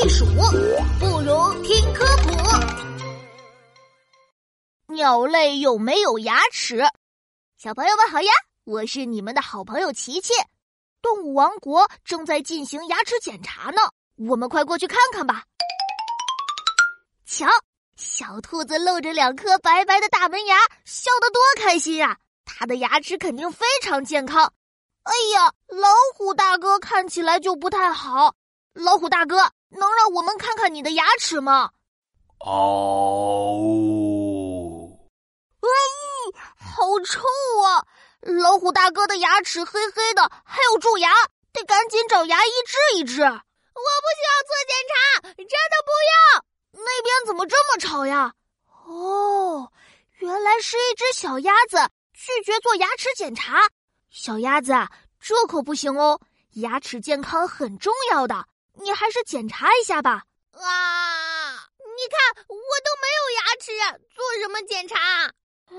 避暑，不如听科普。鸟类有没有牙齿？小朋友们好呀，我是你们的好朋友琪琪。动物王国正在进行牙齿检查呢，我们快过去看看吧。瞧，小兔子露着两颗白白的大门牙，笑得多开心啊！它的牙齿肯定非常健康。哎呀，老虎大哥看起来就不太好。老虎大哥，能让我们看看你的牙齿吗？哦，哎，好臭啊！老虎大哥的牙齿黑黑的，还有蛀牙，得赶紧找牙医治一治。我不需要做检查，真的不要。那边怎么这么吵呀？哦，原来是一只小鸭子拒绝做牙齿检查。小鸭子，这可不行哦！牙齿健康很重要的，你还是检查一下吧。啊，你看我都没有牙齿，做什么检查？哎，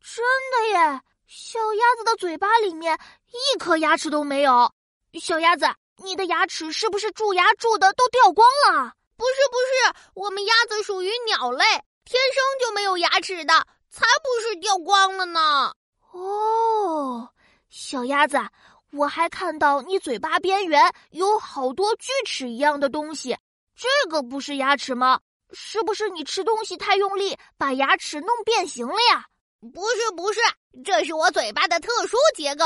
真的耶！小鸭子的嘴巴里面一颗牙齿都没有。小鸭子，你的牙齿是不是蛀牙蛀的都掉光了？不是不是，我们鸭子属于鸟类，天生就没有牙齿的，才不是掉光了呢。哦，小鸭子，我还看到你嘴巴边缘有好多锯齿一样的东西，这个不是牙齿吗？是不是你吃东西太用力，把牙齿弄变形了呀？不是不是，这是我嘴巴的特殊结构，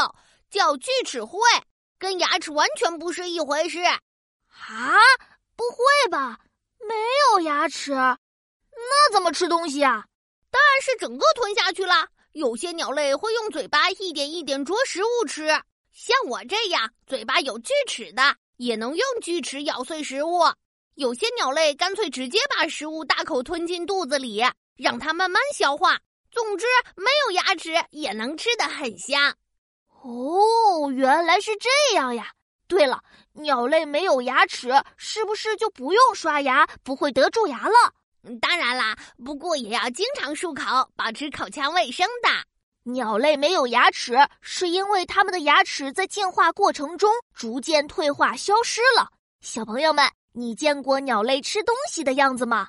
叫锯齿喙，跟牙齿完全不是一回事。啊？不会吧？没有牙齿，那怎么吃东西啊？当然是整个吞下去啦。有些鸟类会用嘴巴一点一点啄食物吃，像我这样嘴巴有锯齿的，也能用锯齿咬碎食物。有些鸟类干脆直接把食物大口吞进肚子里，让它慢慢消化。总之，没有牙齿也能吃得很香。哦，原来是这样呀！对了，鸟类没有牙齿，是不是就不用刷牙，不会得蛀牙了？当然啦，不过也要经常漱口，保持口腔卫生的。鸟类没有牙齿，是因为它们的牙齿在进化过程中逐渐退化消失了。小朋友们，你见过鸟类吃东西的样子吗？